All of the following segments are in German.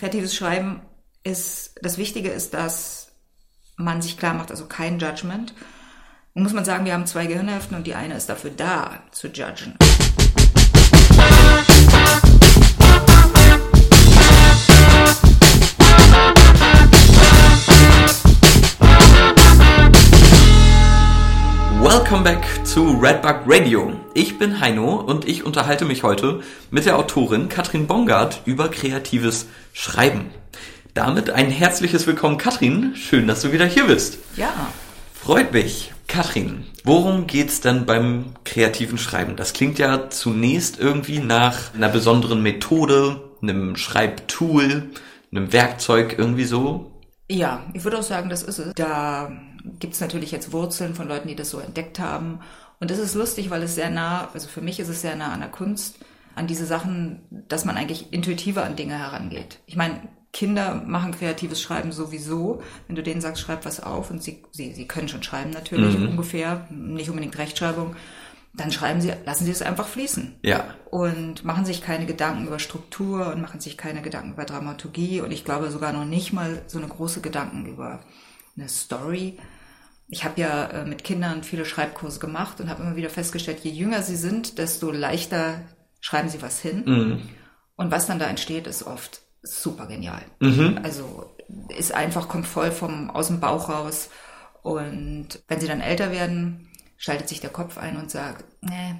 Kreatives Schreiben ist, das Wichtige ist, dass man sich klar macht, also kein Judgment. Nun muss man sagen, wir haben zwei Gehirnhälften und die eine ist dafür da, zu judgen. Welcome back zu Redbug Radio. Ich bin Heino und ich unterhalte mich heute mit der Autorin Katrin Bongard über kreatives Schreiben. Damit ein herzliches Willkommen, Katrin. Schön, dass du wieder hier bist. Ja. Freut mich. Katrin, worum geht's denn beim kreativen Schreiben? Das klingt ja zunächst irgendwie nach einer besonderen Methode, einem Schreibtool, einem Werkzeug irgendwie so. Ja, ich würde auch sagen, das ist es. Da gibt es natürlich jetzt Wurzeln von Leuten, die das so entdeckt haben. Und das ist lustig, weil es sehr nah, also für mich ist es sehr nah an der Kunst, an diese Sachen, dass man eigentlich intuitiver an Dinge herangeht. Ich meine, Kinder machen kreatives Schreiben sowieso. Wenn du denen sagst, schreib was auf und sie, sie, sie können schon schreiben natürlich mhm. ungefähr, nicht unbedingt Rechtschreibung, dann schreiben sie, lassen sie es einfach fließen. Ja. Und machen sich keine Gedanken über Struktur und machen sich keine Gedanken über Dramaturgie und ich glaube sogar noch nicht mal so eine große Gedanken über eine Story. Ich habe ja äh, mit Kindern viele Schreibkurse gemacht und habe immer wieder festgestellt, je jünger sie sind, desto leichter schreiben sie was hin. Mhm. Und was dann da entsteht, ist oft super genial. Mhm. Also ist einfach, kommt voll vom aus dem Bauch raus. Und wenn sie dann älter werden, schaltet sich der Kopf ein und sagt, nee,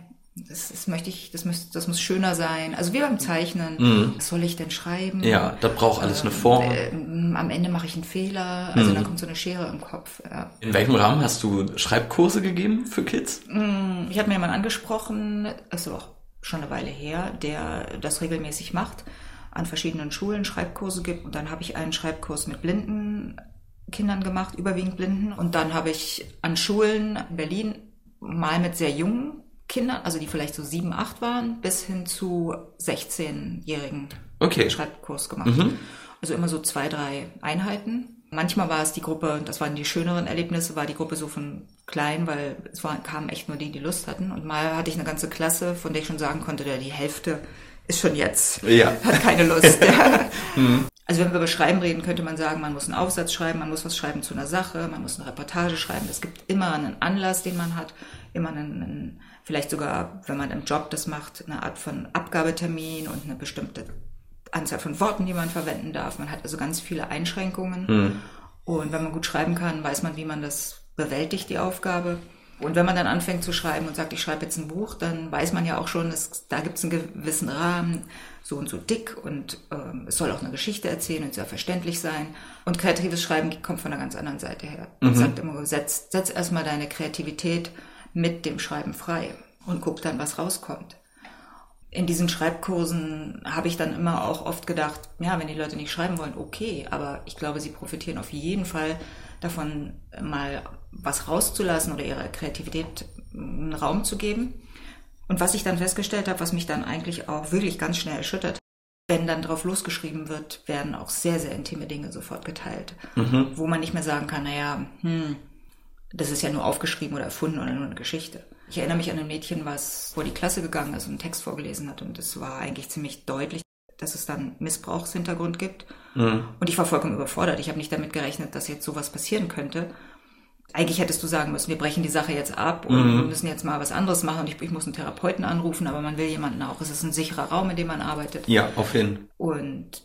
das, das möchte ich, das muss, das muss schöner sein. Also wie beim Zeichnen. Mhm. Was soll ich denn schreiben? Ja, das braucht alles eine Form. Äh, am Ende mache ich einen Fehler. Also mhm. dann kommt so eine Schere im Kopf. Ja. In welchem Rahmen hast du Schreibkurse gegeben für Kids? Mm, ich habe mir jemanden angesprochen, also auch schon eine Weile her, der das regelmäßig macht, an verschiedenen Schulen Schreibkurse gibt. Und dann habe ich einen Schreibkurs mit blinden Kindern gemacht, überwiegend blinden. Und dann habe ich an Schulen in Berlin mal mit sehr jungen Kindern, also die vielleicht so sieben, acht waren, bis hin zu 16-jährigen okay. Schreibkurs gemacht. Mhm. Also immer so zwei, drei Einheiten. Manchmal war es die Gruppe, das waren die schöneren Erlebnisse, war die Gruppe so von klein, weil es waren, kamen echt nur die, die Lust hatten. Und mal hatte ich eine ganze Klasse, von der ich schon sagen konnte, der die Hälfte ist schon jetzt, ja. hat keine Lust. mhm. Also wenn wir über Schreiben reden, könnte man sagen, man muss einen Aufsatz schreiben, man muss was schreiben zu einer Sache, man muss eine Reportage schreiben. Es gibt immer einen Anlass, den man hat, immer einen, einen vielleicht sogar, wenn man im Job das macht, eine Art von Abgabetermin und eine bestimmte Anzahl von Worten, die man verwenden darf. Man hat also ganz viele Einschränkungen. Hm. Und wenn man gut schreiben kann, weiß man, wie man das bewältigt, die Aufgabe. Und wenn man dann anfängt zu schreiben und sagt, ich schreibe jetzt ein Buch, dann weiß man ja auch schon, es, da gibt es einen gewissen Rahmen, so und so dick und ähm, es soll auch eine Geschichte erzählen und soll verständlich sein. Und kreatives Schreiben kommt von einer ganz anderen Seite her. Man mhm. sagt immer, setz, setz erstmal deine Kreativität mit dem Schreiben frei und guck dann, was rauskommt. In diesen Schreibkursen habe ich dann immer auch oft gedacht, ja, wenn die Leute nicht schreiben wollen, okay, aber ich glaube, sie profitieren auf jeden Fall davon, mal was rauszulassen oder ihrer Kreativität einen Raum zu geben. Und was ich dann festgestellt habe, was mich dann eigentlich auch wirklich ganz schnell erschüttert, wenn dann drauf losgeschrieben wird, werden auch sehr, sehr intime Dinge sofort geteilt, mhm. wo man nicht mehr sagen kann, naja, hm, das ist ja nur aufgeschrieben oder erfunden oder nur eine Geschichte. Ich erinnere mich an ein Mädchen, was vor die Klasse gegangen ist und einen Text vorgelesen hat und es war eigentlich ziemlich deutlich, dass es dann Missbrauchshintergrund gibt. Mhm. Und ich war vollkommen überfordert. Ich habe nicht damit gerechnet, dass jetzt sowas passieren könnte. Eigentlich hättest du sagen müssen, wir brechen die Sache jetzt ab und mhm. müssen jetzt mal was anderes machen und ich, ich, muss einen Therapeuten anrufen, aber man will jemanden auch. Es ist ein sicherer Raum, in dem man arbeitet. Ja, auf jeden. Und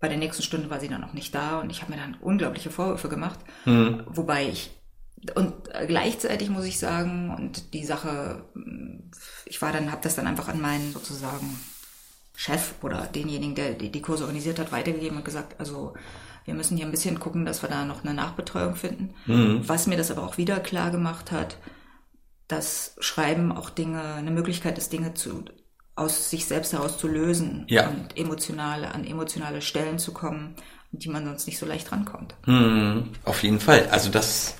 bei der nächsten Stunde war sie dann noch nicht da und ich habe mir dann unglaubliche Vorwürfe gemacht, mhm. wobei ich und gleichzeitig muss ich sagen, und die Sache, ich war dann, habe das dann einfach an meinen sozusagen Chef oder denjenigen, der die, Kurse organisiert hat, weitergegeben und gesagt, also wir müssen hier ein bisschen gucken, dass wir da noch eine Nachbetreuung finden. Mhm. Was mir das aber auch wieder klar gemacht hat, dass Schreiben auch Dinge, eine Möglichkeit ist, Dinge zu, aus sich selbst heraus zu lösen ja. und emotionale, an emotionale Stellen zu kommen, an die man sonst nicht so leicht rankommt. Mhm. Auf jeden Fall. Also das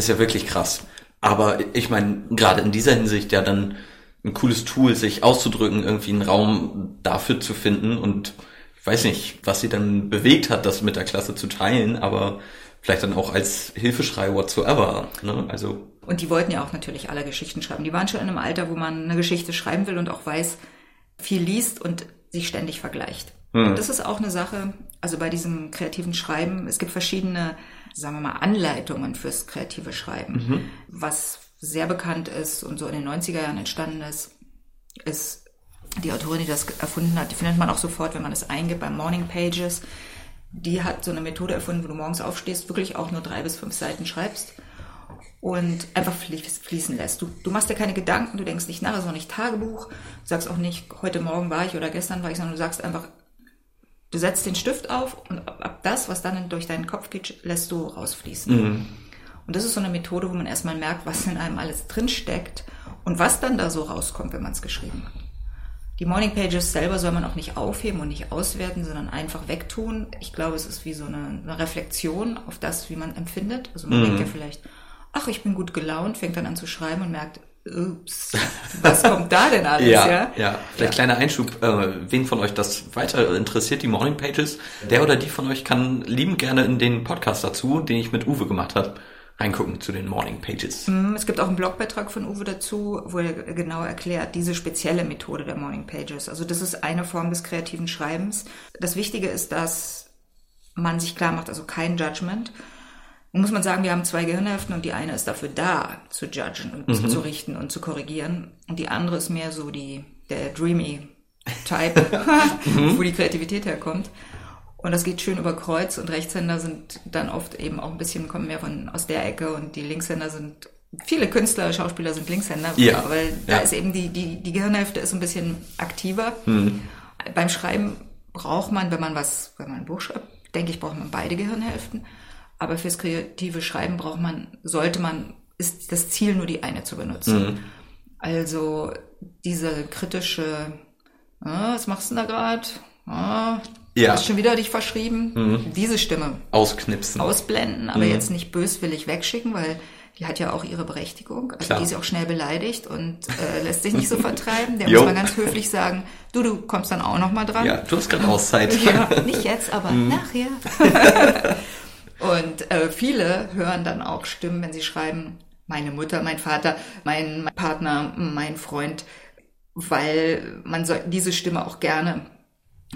ist ja wirklich krass. Aber ich meine, gerade in dieser Hinsicht ja dann ein cooles Tool, sich auszudrücken, irgendwie einen Raum dafür zu finden und ich weiß nicht, was sie dann bewegt hat, das mit der Klasse zu teilen, aber vielleicht dann auch als Hilfeschrei whatsoever. Ne? Also und die wollten ja auch natürlich alle Geschichten schreiben. Die waren schon in einem Alter, wo man eine Geschichte schreiben will und auch weiß, viel liest und sich ständig vergleicht. Hm. Und das ist auch eine Sache, also bei diesem kreativen Schreiben, es gibt verschiedene, sagen wir mal, Anleitungen fürs kreative Schreiben. Mhm. Was sehr bekannt ist und so in den 90er Jahren entstanden ist, ist die Autorin, die das erfunden hat, die findet man auch sofort, wenn man es eingibt bei Morning Pages. Die hat so eine Methode erfunden, wo du morgens aufstehst, wirklich auch nur drei bis fünf Seiten schreibst und einfach fließen lässt. Du, du machst dir keine Gedanken, du denkst nicht nach, es ist auch nicht Tagebuch, du sagst auch nicht, heute Morgen war ich oder gestern war ich, sondern du sagst einfach, du setzt den Stift auf und ab, das, was dann durch deinen Kopf geht, lässt du rausfließen. Mhm. Und das ist so eine Methode, wo man erstmal merkt, was in einem alles drinsteckt und was dann da so rauskommt, wenn man es geschrieben hat. Die Morning Pages selber soll man auch nicht aufheben und nicht auswerten, sondern einfach wegtun. Ich glaube, es ist wie so eine, eine Reflexion auf das, wie man empfindet. Also man mhm. denkt ja vielleicht, ach, ich bin gut gelaunt, fängt dann an zu schreiben und merkt, ups, was kommt da denn alles? ja, ja, ja. Vielleicht ja. kleiner Einschub, äh, wen von euch das weiter interessiert, die Morning Pages, der oder die von euch kann lieben gerne in den Podcast dazu, den ich mit Uwe gemacht habe reingucken zu den Morning Pages. Mhm, es gibt auch einen Blogbeitrag von Uwe dazu, wo er genau erklärt, diese spezielle Methode der Morning Pages. Also das ist eine Form des kreativen Schreibens. Das Wichtige ist, dass man sich klar macht, also kein Judgment. Und muss man sagen, wir haben zwei Gehirnhälften und die eine ist dafür da, zu judgen und mhm. zu richten und zu korrigieren. Und die andere ist mehr so die, der dreamy Type, mhm. wo die Kreativität herkommt. Und das geht schön über Kreuz und Rechtshänder sind dann oft eben auch ein bisschen, kommen mehr von aus der Ecke und die Linkshänder sind, viele Künstler, Schauspieler sind Linkshänder, ja. weil ja. da ist eben die, die, die Gehirnhälfte ist ein bisschen aktiver. Mhm. Beim Schreiben braucht man, wenn man was, wenn man ein Buch schreibt, denke ich, braucht man beide Gehirnhälften. Aber fürs kreative Schreiben braucht man, sollte man, ist das Ziel nur die eine zu benutzen. Mhm. Also diese kritische, ah, was machst du da gerade? Ah, ja. hast schon wieder dich verschrieben. Mhm. Diese Stimme. Ausknipsen. Ausblenden, aber mhm. jetzt nicht böswillig wegschicken, weil die hat ja auch ihre Berechtigung. Also Klar. die ist ja auch schnell beleidigt und äh, lässt sich nicht so vertreiben. Der muss man ganz höflich sagen, du, du kommst dann auch noch mal dran. Ja, du hast gerade Auszeit. ja, nicht jetzt, aber mhm. nachher. und äh, viele hören dann auch Stimmen, wenn sie schreiben, meine Mutter, mein Vater, mein Partner, mein Freund, weil man soll diese Stimme auch gerne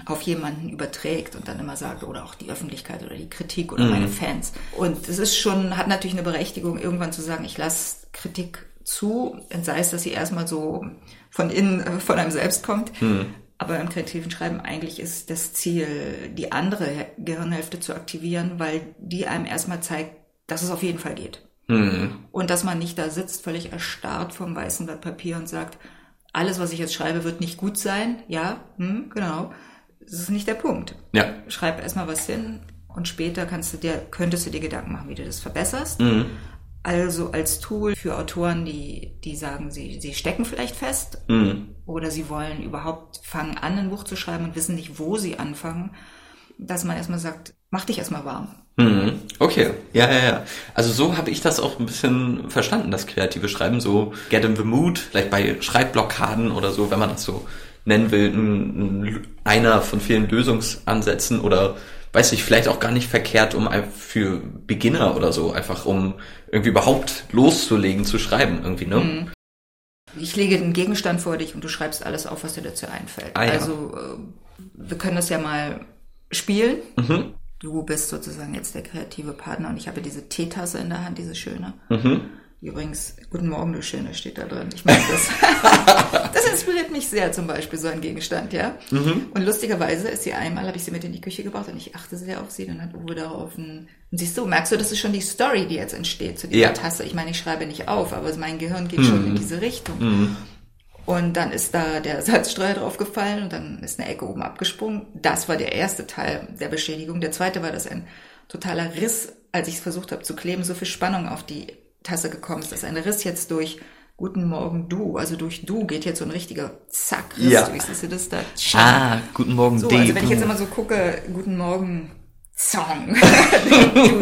auf jemanden überträgt und dann immer sagt, oder auch die Öffentlichkeit oder die Kritik oder mhm. meine Fans. Und es ist schon, hat natürlich eine Berechtigung, irgendwann zu sagen, ich lasse Kritik zu, sei es, dass sie erstmal so von innen, äh, von einem selbst kommt. Mhm. Aber im kreativen Schreiben eigentlich ist das Ziel, die andere Gehirnhälfte zu aktivieren, weil die einem erstmal zeigt, dass es auf jeden Fall geht. Mhm. Und dass man nicht da sitzt, völlig erstarrt vom weißen Blatt Papier und sagt, alles, was ich jetzt schreibe, wird nicht gut sein. Ja, hm, genau das ist nicht der Punkt. Ja. Schreib erstmal was hin und später kannst du dir, könntest du dir Gedanken machen, wie du das verbesserst. Mhm. Also als Tool für Autoren, die, die sagen, sie, sie stecken vielleicht fest mhm. oder sie wollen überhaupt fangen an, ein Buch zu schreiben und wissen nicht, wo sie anfangen, dass man erstmal sagt, mach dich erstmal warm. Mhm. Okay, ja, ja, ja. Also so habe ich das auch ein bisschen verstanden, das kreative Schreiben, so get in the mood, vielleicht bei Schreibblockaden oder so, wenn man das so nennen will, ein, einer von vielen Lösungsansätzen oder weiß ich, vielleicht auch gar nicht verkehrt, um für Beginner oder so, einfach um irgendwie überhaupt loszulegen, zu schreiben irgendwie, ne? Mhm. Ich lege den Gegenstand vor dich und du schreibst alles auf, was dir dazu einfällt. Ah, ja. Also äh, wir können das ja mal spielen. Mhm. Du bist sozusagen jetzt der kreative Partner und ich habe diese Teetasse in der Hand, diese schöne. Mhm. Übrigens, guten Morgen, du Schöne, steht da drin. Ich mag das. mich sehr, zum Beispiel, so ein Gegenstand, ja. Mhm. Und lustigerweise ist sie einmal, habe ich sie mit in die Küche gebracht und ich achte sehr auf sie, dann hat Uwe darauf ein, und siehst du, merkst du, das ist schon die Story, die jetzt entsteht zu dieser ja. Tasse. Ich meine, ich schreibe nicht auf, aber mein Gehirn geht mhm. schon in mhm. diese Richtung. Mhm. Und dann ist da der Salzstreuer draufgefallen und dann ist eine Ecke oben abgesprungen. Das war der erste Teil der Beschädigung. Der zweite war, dass ein totaler Riss, als ich es versucht habe zu kleben, so viel Spannung auf die Tasse gekommen ist. Das ist ein Riss jetzt durch Guten Morgen du, also durch du geht jetzt so ein richtiger Zack ja. durch. Siehst du das da? Ah, Guten Morgen so. Also wenn ich jetzt immer so gucke, Guten Morgen Song. du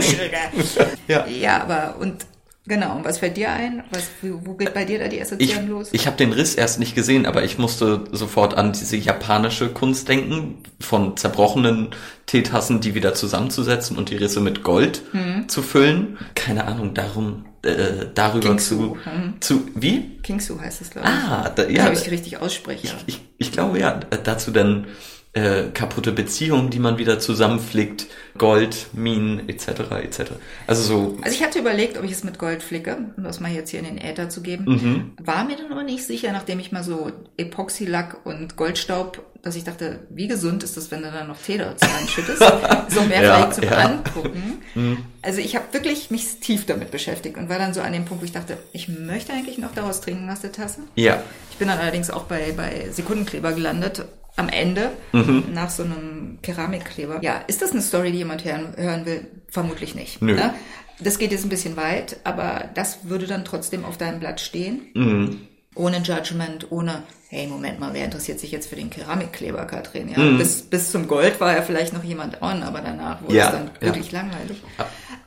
ja. ja, aber und Genau, und was fällt dir ein? Was, wo geht bei dir da die Assoziation los? Ich habe den Riss erst nicht gesehen, aber ich musste sofort an diese japanische Kunst denken, von zerbrochenen Teetassen, die wieder zusammenzusetzen und die Risse mit Gold mhm. zu füllen. Keine Ahnung, darum äh, darüber Kingsu. zu, hm. zu wie? Kingsu heißt es, glaube ich. Ah, da, ja. Wenn ich richtig ausspreche. Ich, ich, ich glaube ja, dazu dann äh, kaputte Beziehungen, die man wieder zusammenflickt, Gold, Minen etc. etc. Also so. Also ich hatte überlegt, ob ich es mit Gold flicke, um das mal jetzt hier in den Äther zu geben. Mhm. War mir dann aber nicht sicher, nachdem ich mal so Epoxylack und Goldstaub, dass ich dachte, wie gesund ist das, wenn du da noch Tee dazu reinschüttest? so mehr ja, vielleicht zum ja. Angucken. Mhm. Also ich habe wirklich mich tief damit beschäftigt und war dann so an dem Punkt, wo ich dachte, ich möchte eigentlich noch daraus trinken aus der Tasse. Ja. Ich bin dann allerdings auch bei, bei Sekundenkleber gelandet am Ende mhm. nach so einem Keramikkleber. Ja, ist das eine Story, die jemand hören, hören will? Vermutlich nicht. Nö. Ne? Das geht jetzt ein bisschen weit, aber das würde dann trotzdem auf deinem Blatt stehen. Mhm. Ohne Judgment, ohne, hey, Moment mal, wer interessiert sich jetzt für den Keramikkleber, Katrin? Ja, mhm. bis, bis zum Gold war ja vielleicht noch jemand on, aber danach wurde ja, es dann wirklich ja. langweilig.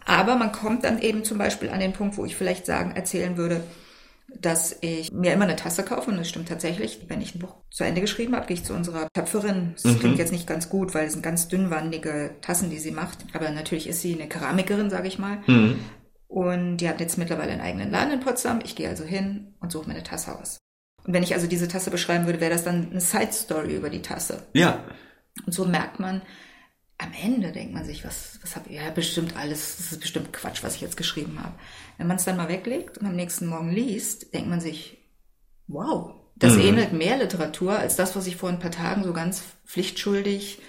Aber man kommt dann eben zum Beispiel an den Punkt, wo ich vielleicht sagen, erzählen würde, dass ich mir immer eine Tasse kaufe und das stimmt tatsächlich. Wenn ich ein Buch zu Ende geschrieben habe, gehe ich zu unserer Töpferin. Das mhm. klingt jetzt nicht ganz gut, weil es sind ganz dünnwandige Tassen, die sie macht. Aber natürlich ist sie eine Keramikerin, sage ich mal. Mhm. Und die hat jetzt mittlerweile einen eigenen Laden in Potsdam. Ich gehe also hin und suche mir eine Tasse aus. Und wenn ich also diese Tasse beschreiben würde, wäre das dann eine Side Story über die Tasse. Ja. Und so merkt man, am Ende denkt man sich, was, was habe ich, ja, bestimmt alles, das ist bestimmt Quatsch, was ich jetzt geschrieben habe. Wenn man es dann mal weglegt und am nächsten Morgen liest, denkt man sich, wow, das mhm. ähnelt mehr Literatur als das, was ich vor ein paar Tagen so ganz pflichtschuldig,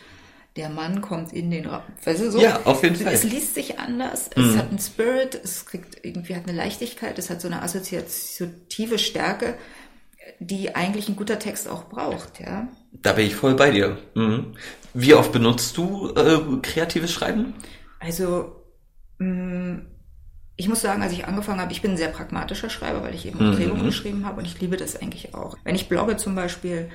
der Mann kommt in den Raum. Weißt du, so, ja, auf jeden Fall. Es liest sich anders, mhm. es hat einen Spirit, es kriegt irgendwie hat eine Leichtigkeit, es hat so eine assoziative Stärke, die eigentlich ein guter Text auch braucht, ja. Da bin ich voll bei dir. Mhm. Wie oft benutzt du äh, kreatives Schreiben? Also, mh, mm, ich muss sagen, als ich angefangen habe, ich bin ein sehr pragmatischer Schreiber, weil ich eben mhm. Drehbuch geschrieben habe und ich liebe das eigentlich auch. Wenn ich blogge zum Beispiel,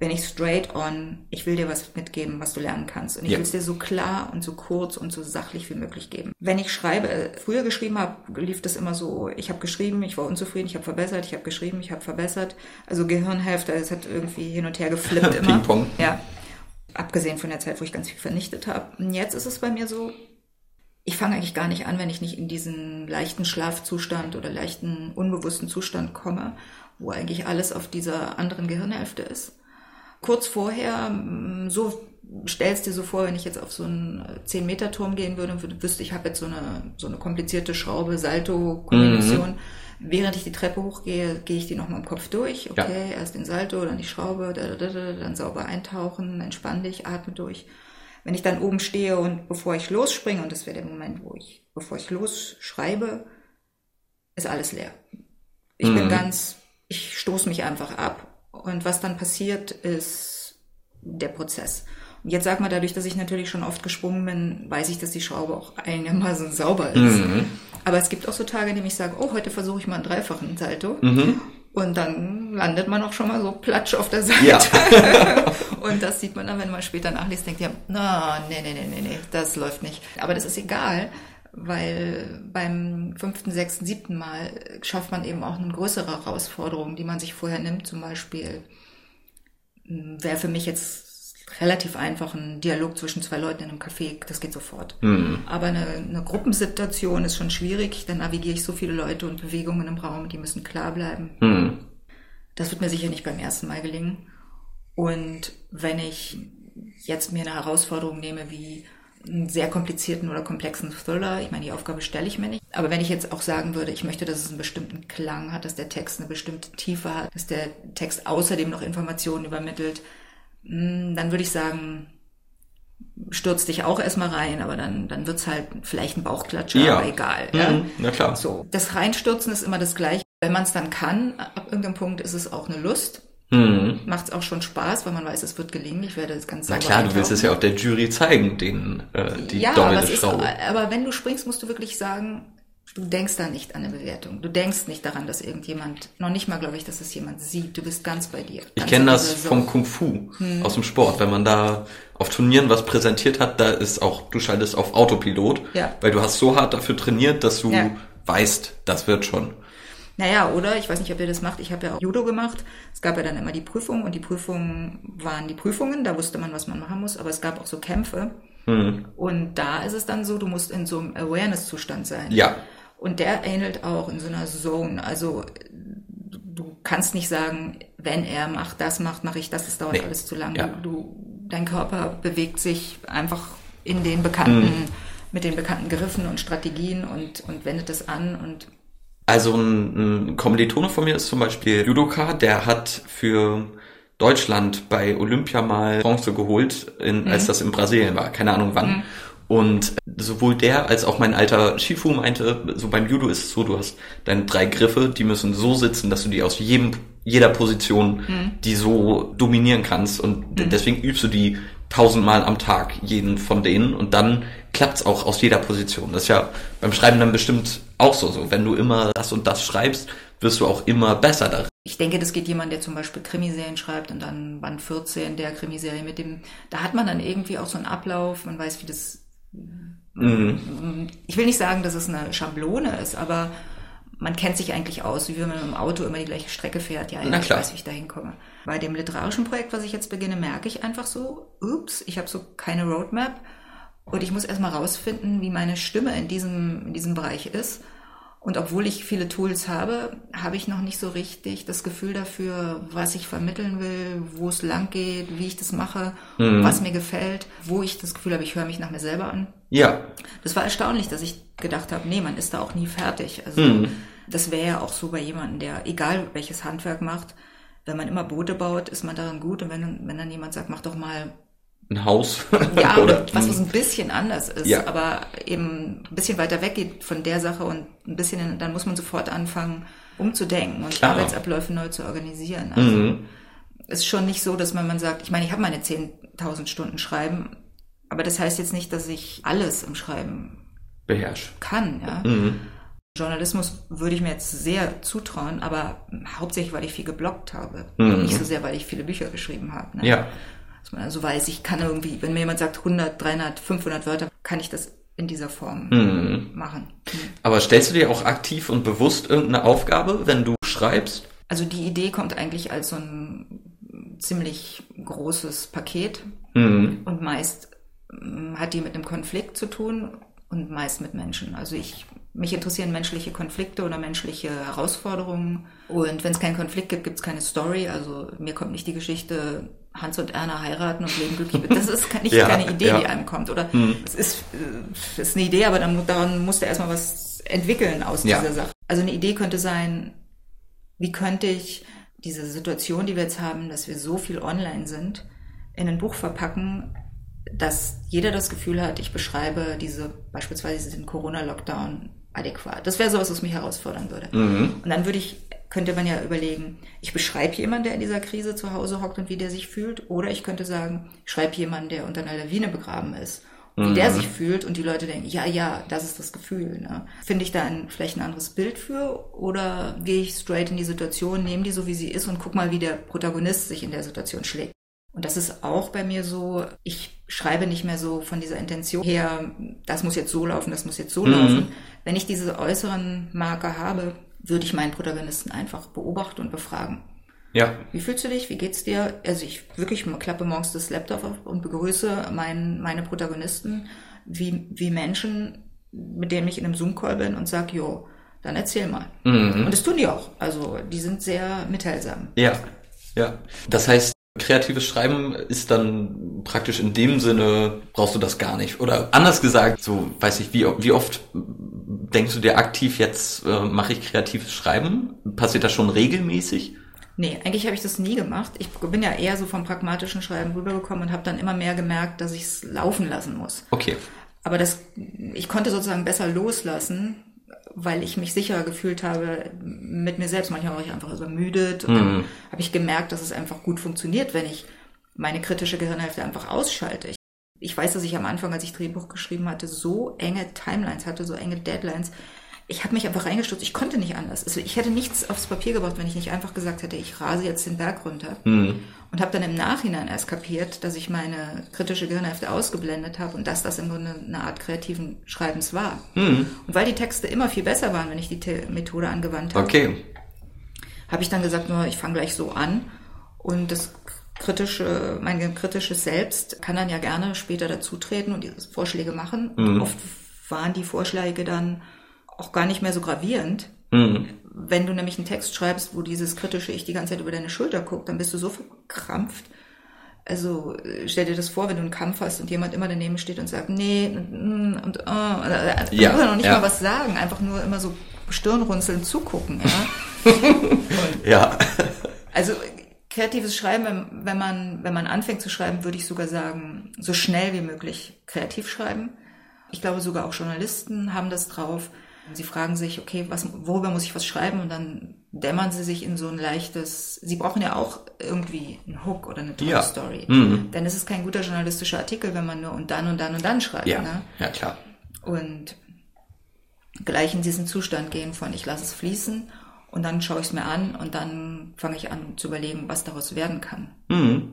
bin ich straight on, ich will dir was mitgeben, was du lernen kannst. Und ich ja. will es dir so klar und so kurz und so sachlich wie möglich geben. Wenn ich schreibe, früher geschrieben habe, lief das immer so, ich habe geschrieben, ich war unzufrieden, ich habe verbessert, ich habe geschrieben, ich habe verbessert. Also Gehirnhälfte, es hat irgendwie hin und her geflippt immer. Ping-Pong. Ja. Abgesehen von der Zeit, wo ich ganz viel vernichtet habe. Und jetzt ist es bei mir so, ich fange eigentlich gar nicht an, wenn ich nicht in diesen leichten Schlafzustand oder leichten unbewussten Zustand komme, wo eigentlich alles auf dieser anderen Gehirnhälfte ist. Kurz vorher, so stellst dir so vor, wenn ich jetzt auf so einen 10-Meter-Turm gehen würde und wüsste, ich habe jetzt so eine, so eine komplizierte Schraube, Salto-Kombination. Mhm. Während ich die Treppe hochgehe, gehe ich die nochmal im Kopf durch. Okay, ja. erst den Salto, dann die Schraube, dann sauber eintauchen, entspann dich, atme durch wenn ich dann oben stehe und bevor ich losspringe, und das wäre der Moment, wo ich, bevor ich losschreibe, ist alles leer. Ich mhm. bin ganz, ich stoße mich einfach ab. Und was dann passiert, ist der Prozess. Und jetzt sag mal, dadurch, dass ich natürlich schon oft gesprungen bin, weiß ich, dass die Schraube auch einigermaßen sauber ist. Mhm. Aber es gibt auch so Tage, in denen ich sage, oh, heute versuche ich mal einen dreifachen Salto. Mhm. Und dann landet man auch schon mal so platsch auf der Seite. Ja. und das sieht man dann, wenn man später nachliest, denkt ja, na, nee, nee, nee, nee, nee, das läuft nicht. Aber das ist egal, weil beim fünften, sechsten, siebten Mal schafft man eben auch eine größere Herausforderung, die man sich vorher nimmt. Zum Beispiel hm, wäre für mich jetzt relativ einfach ein Dialog zwischen zwei Leuten in einem Café, das geht sofort. Mhm. Aber eine, eine Gruppensituation ist schon schwierig, dann navigiere ich so viele Leute und Bewegungen im Raum, die müssen klar bleiben. Mhm. Das wird mir sicher nicht beim ersten Mal gelingen. Und wenn ich jetzt mir eine Herausforderung nehme wie einen sehr komplizierten oder komplexen Thriller, ich meine, die Aufgabe stelle ich mir nicht. Aber wenn ich jetzt auch sagen würde, ich möchte, dass es einen bestimmten Klang hat, dass der Text eine bestimmte Tiefe hat, dass der Text außerdem noch Informationen übermittelt, hm, dann würde ich sagen, stürzt dich auch erstmal rein, aber dann, dann wird's halt vielleicht ein Bauchklatscher, ja. aber egal. Mhm, ja? Na klar. So. Das Reinstürzen ist immer das Gleiche. Wenn man es dann kann, ab irgendeinem Punkt ist es auch eine Lust. Mhm. Macht es auch schon Spaß, weil man weiß, es wird gelingen. Ich werde das ganz Na klar, du willst es ja auch der Jury zeigen, den äh, die ja, aber, ist, aber wenn du springst, musst du wirklich sagen, Du denkst da nicht an eine Bewertung. Du denkst nicht daran, dass irgendjemand, noch nicht mal glaube ich, dass es jemand sieht. Du bist ganz bei dir. Ich kenne das vom Kung Fu, hm. aus dem Sport. Wenn man da auf Turnieren was präsentiert hat, da ist auch, du schaltest auf Autopilot, ja. weil du hast so hart dafür trainiert, dass du ja. weißt, das wird schon. Naja, oder ich weiß nicht, ob ihr das macht. Ich habe ja auch Judo gemacht. Es gab ja dann immer die Prüfung und die Prüfungen waren die Prüfungen. Da wusste man, was man machen muss. Aber es gab auch so Kämpfe. Hm. Und da ist es dann so, du musst in so einem Awareness-Zustand sein. Ja. Und der ähnelt auch in so einer Zone. Also du kannst nicht sagen, wenn er macht, das macht, mache ich das, das dauert nee. alles zu lang. Ja. Du, dein Körper bewegt sich einfach in den bekannten, mhm. mit den bekannten Griffen und Strategien und, und wendet es an und also ein, ein Kommilitone von mir ist zum Beispiel Judoka, der hat für Deutschland bei Olympia mal Bronze geholt, in, mhm. als das in Brasilien war, keine Ahnung wann. Mhm. Und sowohl der als auch mein alter Shifu meinte, so beim Judo ist es so, du hast deine drei Griffe, die müssen so sitzen, dass du die aus jedem, jeder Position, mhm. die so dominieren kannst. Und mhm. deswegen übst du die tausendmal am Tag, jeden von denen. Und dann klappt's auch aus jeder Position. Das ist ja beim Schreiben dann bestimmt auch so. so. Wenn du immer das und das schreibst, wirst du auch immer besser darin. Ich denke, das geht jemand, der zum Beispiel Krimiserien schreibt und dann Band 14 der Krimiserie mit dem, da hat man dann irgendwie auch so einen Ablauf, man weiß, wie das Mhm. Ich will nicht sagen, dass es eine Schablone ist, aber man kennt sich eigentlich aus, wie wenn man im Auto immer die gleiche Strecke fährt. Ja, ich weiß, wie ich da hinkomme. Bei dem literarischen Projekt, was ich jetzt beginne, merke ich einfach so, ups, ich habe so keine Roadmap und ich muss erstmal rausfinden, wie meine Stimme in diesem, in diesem Bereich ist. Und obwohl ich viele Tools habe, habe ich noch nicht so richtig das Gefühl dafür, was ich vermitteln will, wo es lang geht, wie ich das mache, mhm. was mir gefällt, wo ich das Gefühl habe, ich höre mich nach mir selber an. Ja. Das war erstaunlich, dass ich gedacht habe, nee, man ist da auch nie fertig. Also mhm. Das wäre ja auch so bei jemandem, der egal welches Handwerk macht, wenn man immer Boote baut, ist man darin gut. Und wenn, wenn dann jemand sagt, mach doch mal ein Haus. Ja, oder was, was ein bisschen anders ist, ja. aber eben ein bisschen weiter weg geht von der Sache und ein bisschen, dann muss man sofort anfangen, umzudenken und Klar. Arbeitsabläufe neu zu organisieren. Also mhm. ist schon nicht so, dass man, man sagt, ich meine, ich habe meine 10.000 Stunden Schreiben, aber das heißt jetzt nicht, dass ich alles im Schreiben beherrsche. Kann, ja. Mhm. Journalismus würde ich mir jetzt sehr zutrauen, aber hauptsächlich, weil ich viel geblockt habe. Mhm. Nicht so sehr, weil ich viele Bücher geschrieben habe. Ne? Ja dass man also weiß, ich kann irgendwie, wenn mir jemand sagt 100, 300, 500 Wörter, kann ich das in dieser Form mhm. machen. Mhm. Aber stellst du dir auch aktiv und bewusst irgendeine Aufgabe, wenn du schreibst? Also die Idee kommt eigentlich als so ein ziemlich großes Paket mhm. und meist mm, hat die mit einem Konflikt zu tun und meist mit Menschen. Also ich mich interessieren menschliche Konflikte oder menschliche Herausforderungen. Und wenn es keinen Konflikt gibt, gibt es keine Story. Also mir kommt nicht die Geschichte, Hans und Erna heiraten und leben glücklich. Das ist nicht ja, keine Idee, ja. die einem kommt. Oder hm. es ist, äh, ist eine Idee, aber dann, daran musst du erstmal was entwickeln aus ja. dieser Sache. Also eine Idee könnte sein, wie könnte ich diese Situation, die wir jetzt haben, dass wir so viel online sind, in ein Buch verpacken, dass jeder das Gefühl hat, ich beschreibe diese, beispielsweise den Corona-Lockdown adäquat. Das wäre sowas, was mich herausfordern würde. Mhm. Und dann würde ich, könnte man ja überlegen, ich beschreibe jemanden, der in dieser Krise zu Hause hockt und wie der sich fühlt. Oder ich könnte sagen, ich schreibe jemanden, der unter einer Lawine begraben ist. Und wie mhm. der sich fühlt und die Leute denken, ja, ja, das ist das Gefühl. Ne? Finde ich da ein, vielleicht ein anderes Bild für oder gehe ich straight in die Situation, nehme die so, wie sie ist und guck mal, wie der Protagonist sich in der Situation schlägt. Und das ist auch bei mir so, ich schreibe nicht mehr so von dieser Intention her, das muss jetzt so laufen, das muss jetzt so mhm. laufen. Wenn ich diese äußeren Marker habe, würde ich meinen Protagonisten einfach beobachten und befragen. Ja. Wie fühlst du dich? Wie geht's dir? Also ich wirklich klappe morgens das Laptop auf und begrüße mein, meine Protagonisten wie, wie Menschen, mit denen ich in einem Zoom-Call bin und sage, jo, dann erzähl mal. Mhm. Und das tun die auch. Also die sind sehr mitteilsam. Ja, ja. Das heißt, Kreatives Schreiben ist dann praktisch in dem Sinne, brauchst du das gar nicht. Oder anders gesagt, so weiß ich, wie, wie oft denkst du dir aktiv, jetzt äh, mache ich kreatives Schreiben? Passiert das schon regelmäßig? Nee, eigentlich habe ich das nie gemacht. Ich bin ja eher so vom pragmatischen Schreiben rübergekommen und habe dann immer mehr gemerkt, dass ich es laufen lassen muss. Okay. Aber das, ich konnte sozusagen besser loslassen, weil ich mich sicherer gefühlt habe mit mir selbst. Manchmal war ich einfach übermüdet und mhm. dann habe ich gemerkt, dass es einfach gut funktioniert, wenn ich meine kritische Gehirnhälfte einfach ausschalte. Ich weiß, dass ich am Anfang, als ich Drehbuch geschrieben hatte, so enge Timelines hatte, so enge Deadlines, ich habe mich einfach reingestürzt. Ich konnte nicht anders. Also ich hätte nichts aufs Papier gebracht, wenn ich nicht einfach gesagt hätte, ich rase jetzt den Berg runter. Mhm. Und habe dann im Nachhinein erst kapiert, dass ich meine kritische Gehirnhälfte ausgeblendet habe und dass das im Grunde eine Art kreativen Schreibens war. Mhm. Und weil die Texte immer viel besser waren, wenn ich die Methode angewandt habe, okay. habe ich dann gesagt, nur ich fange gleich so an. Und das kritische, mein kritisches Selbst kann dann ja gerne später dazutreten und diese Vorschläge machen. Mhm. Oft waren die Vorschläge dann auch gar nicht mehr so gravierend. Mhm. Wenn du nämlich einen Text schreibst, wo dieses kritische Ich die ganze Zeit über deine Schulter guckt, dann bist du so verkrampft, Also stell dir das vor, wenn du einen Kampf hast und jemand immer daneben steht und sagt, nee, und, und oh, äh, ja, noch nicht ja. mal was sagen, einfach nur immer so Stirnrunzeln zugucken. Ja. ja. Also kreatives Schreiben, wenn man, wenn man anfängt zu schreiben, würde ich sogar sagen, so schnell wie möglich kreativ schreiben. Ich glaube sogar auch Journalisten haben das drauf. Sie fragen sich, okay, was, worüber muss ich was schreiben? Und dann dämmern sie sich in so ein leichtes, sie brauchen ja auch irgendwie einen Hook oder eine tolle ja. Story. Mhm. Denn es ist kein guter journalistischer Artikel, wenn man nur und dann und dann und dann schreibt. Ja, ne? ja klar. Und gleich in diesen Zustand gehen von ich lasse es fließen und dann schaue ich es mir an und dann fange ich an zu überlegen, was daraus werden kann. Mhm.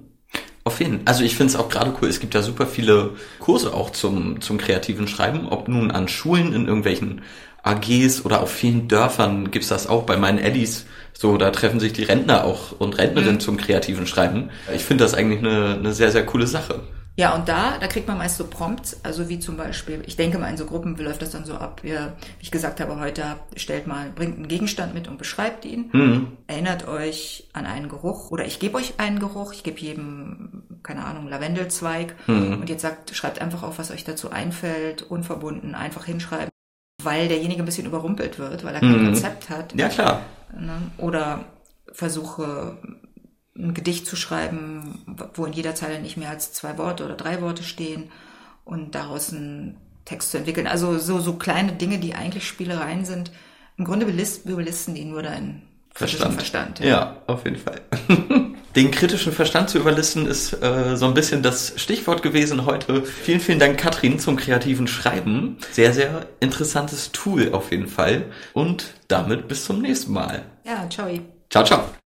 Auf jeden Fall. Also ich finde es auch gerade cool, es gibt ja super viele Kurse auch zum, zum kreativen Schreiben, ob nun an Schulen, in irgendwelchen AGs oder auf vielen Dörfern gibt's das auch bei meinen Eddies. So, da treffen sich die Rentner auch und Rentnerinnen mhm. zum kreativen Schreiben. Ich finde das eigentlich eine, eine sehr, sehr coole Sache. Ja, und da, da kriegt man meist so Prompts, also wie zum Beispiel, ich denke mal in so Gruppen läuft das dann so ab, ihr, wie ich gesagt habe heute, stellt mal, bringt einen Gegenstand mit und beschreibt ihn, mhm. erinnert euch an einen Geruch oder ich gebe euch einen Geruch, ich gebe jedem, keine Ahnung, Lavendelzweig mhm. und jetzt sagt, schreibt einfach auf, was euch dazu einfällt, unverbunden, einfach hinschreiben, weil derjenige ein bisschen überrumpelt wird, weil er kein mhm. Konzept hat. Ja, klar. Ne? Oder versuche ein Gedicht zu schreiben, wo in jeder Zeile nicht mehr als zwei Worte oder drei Worte stehen und daraus einen Text zu entwickeln. Also so, so kleine Dinge, die eigentlich Spielereien sind. Im Grunde überlisten die nur deinen Verstand. Verstand ja. ja, auf jeden Fall. Den kritischen Verstand zu überlisten ist äh, so ein bisschen das Stichwort gewesen heute. Vielen, vielen Dank, Katrin, zum kreativen Schreiben. Sehr, sehr interessantes Tool auf jeden Fall. Und damit bis zum nächsten Mal. Ja, ciao. Ciao, ciao.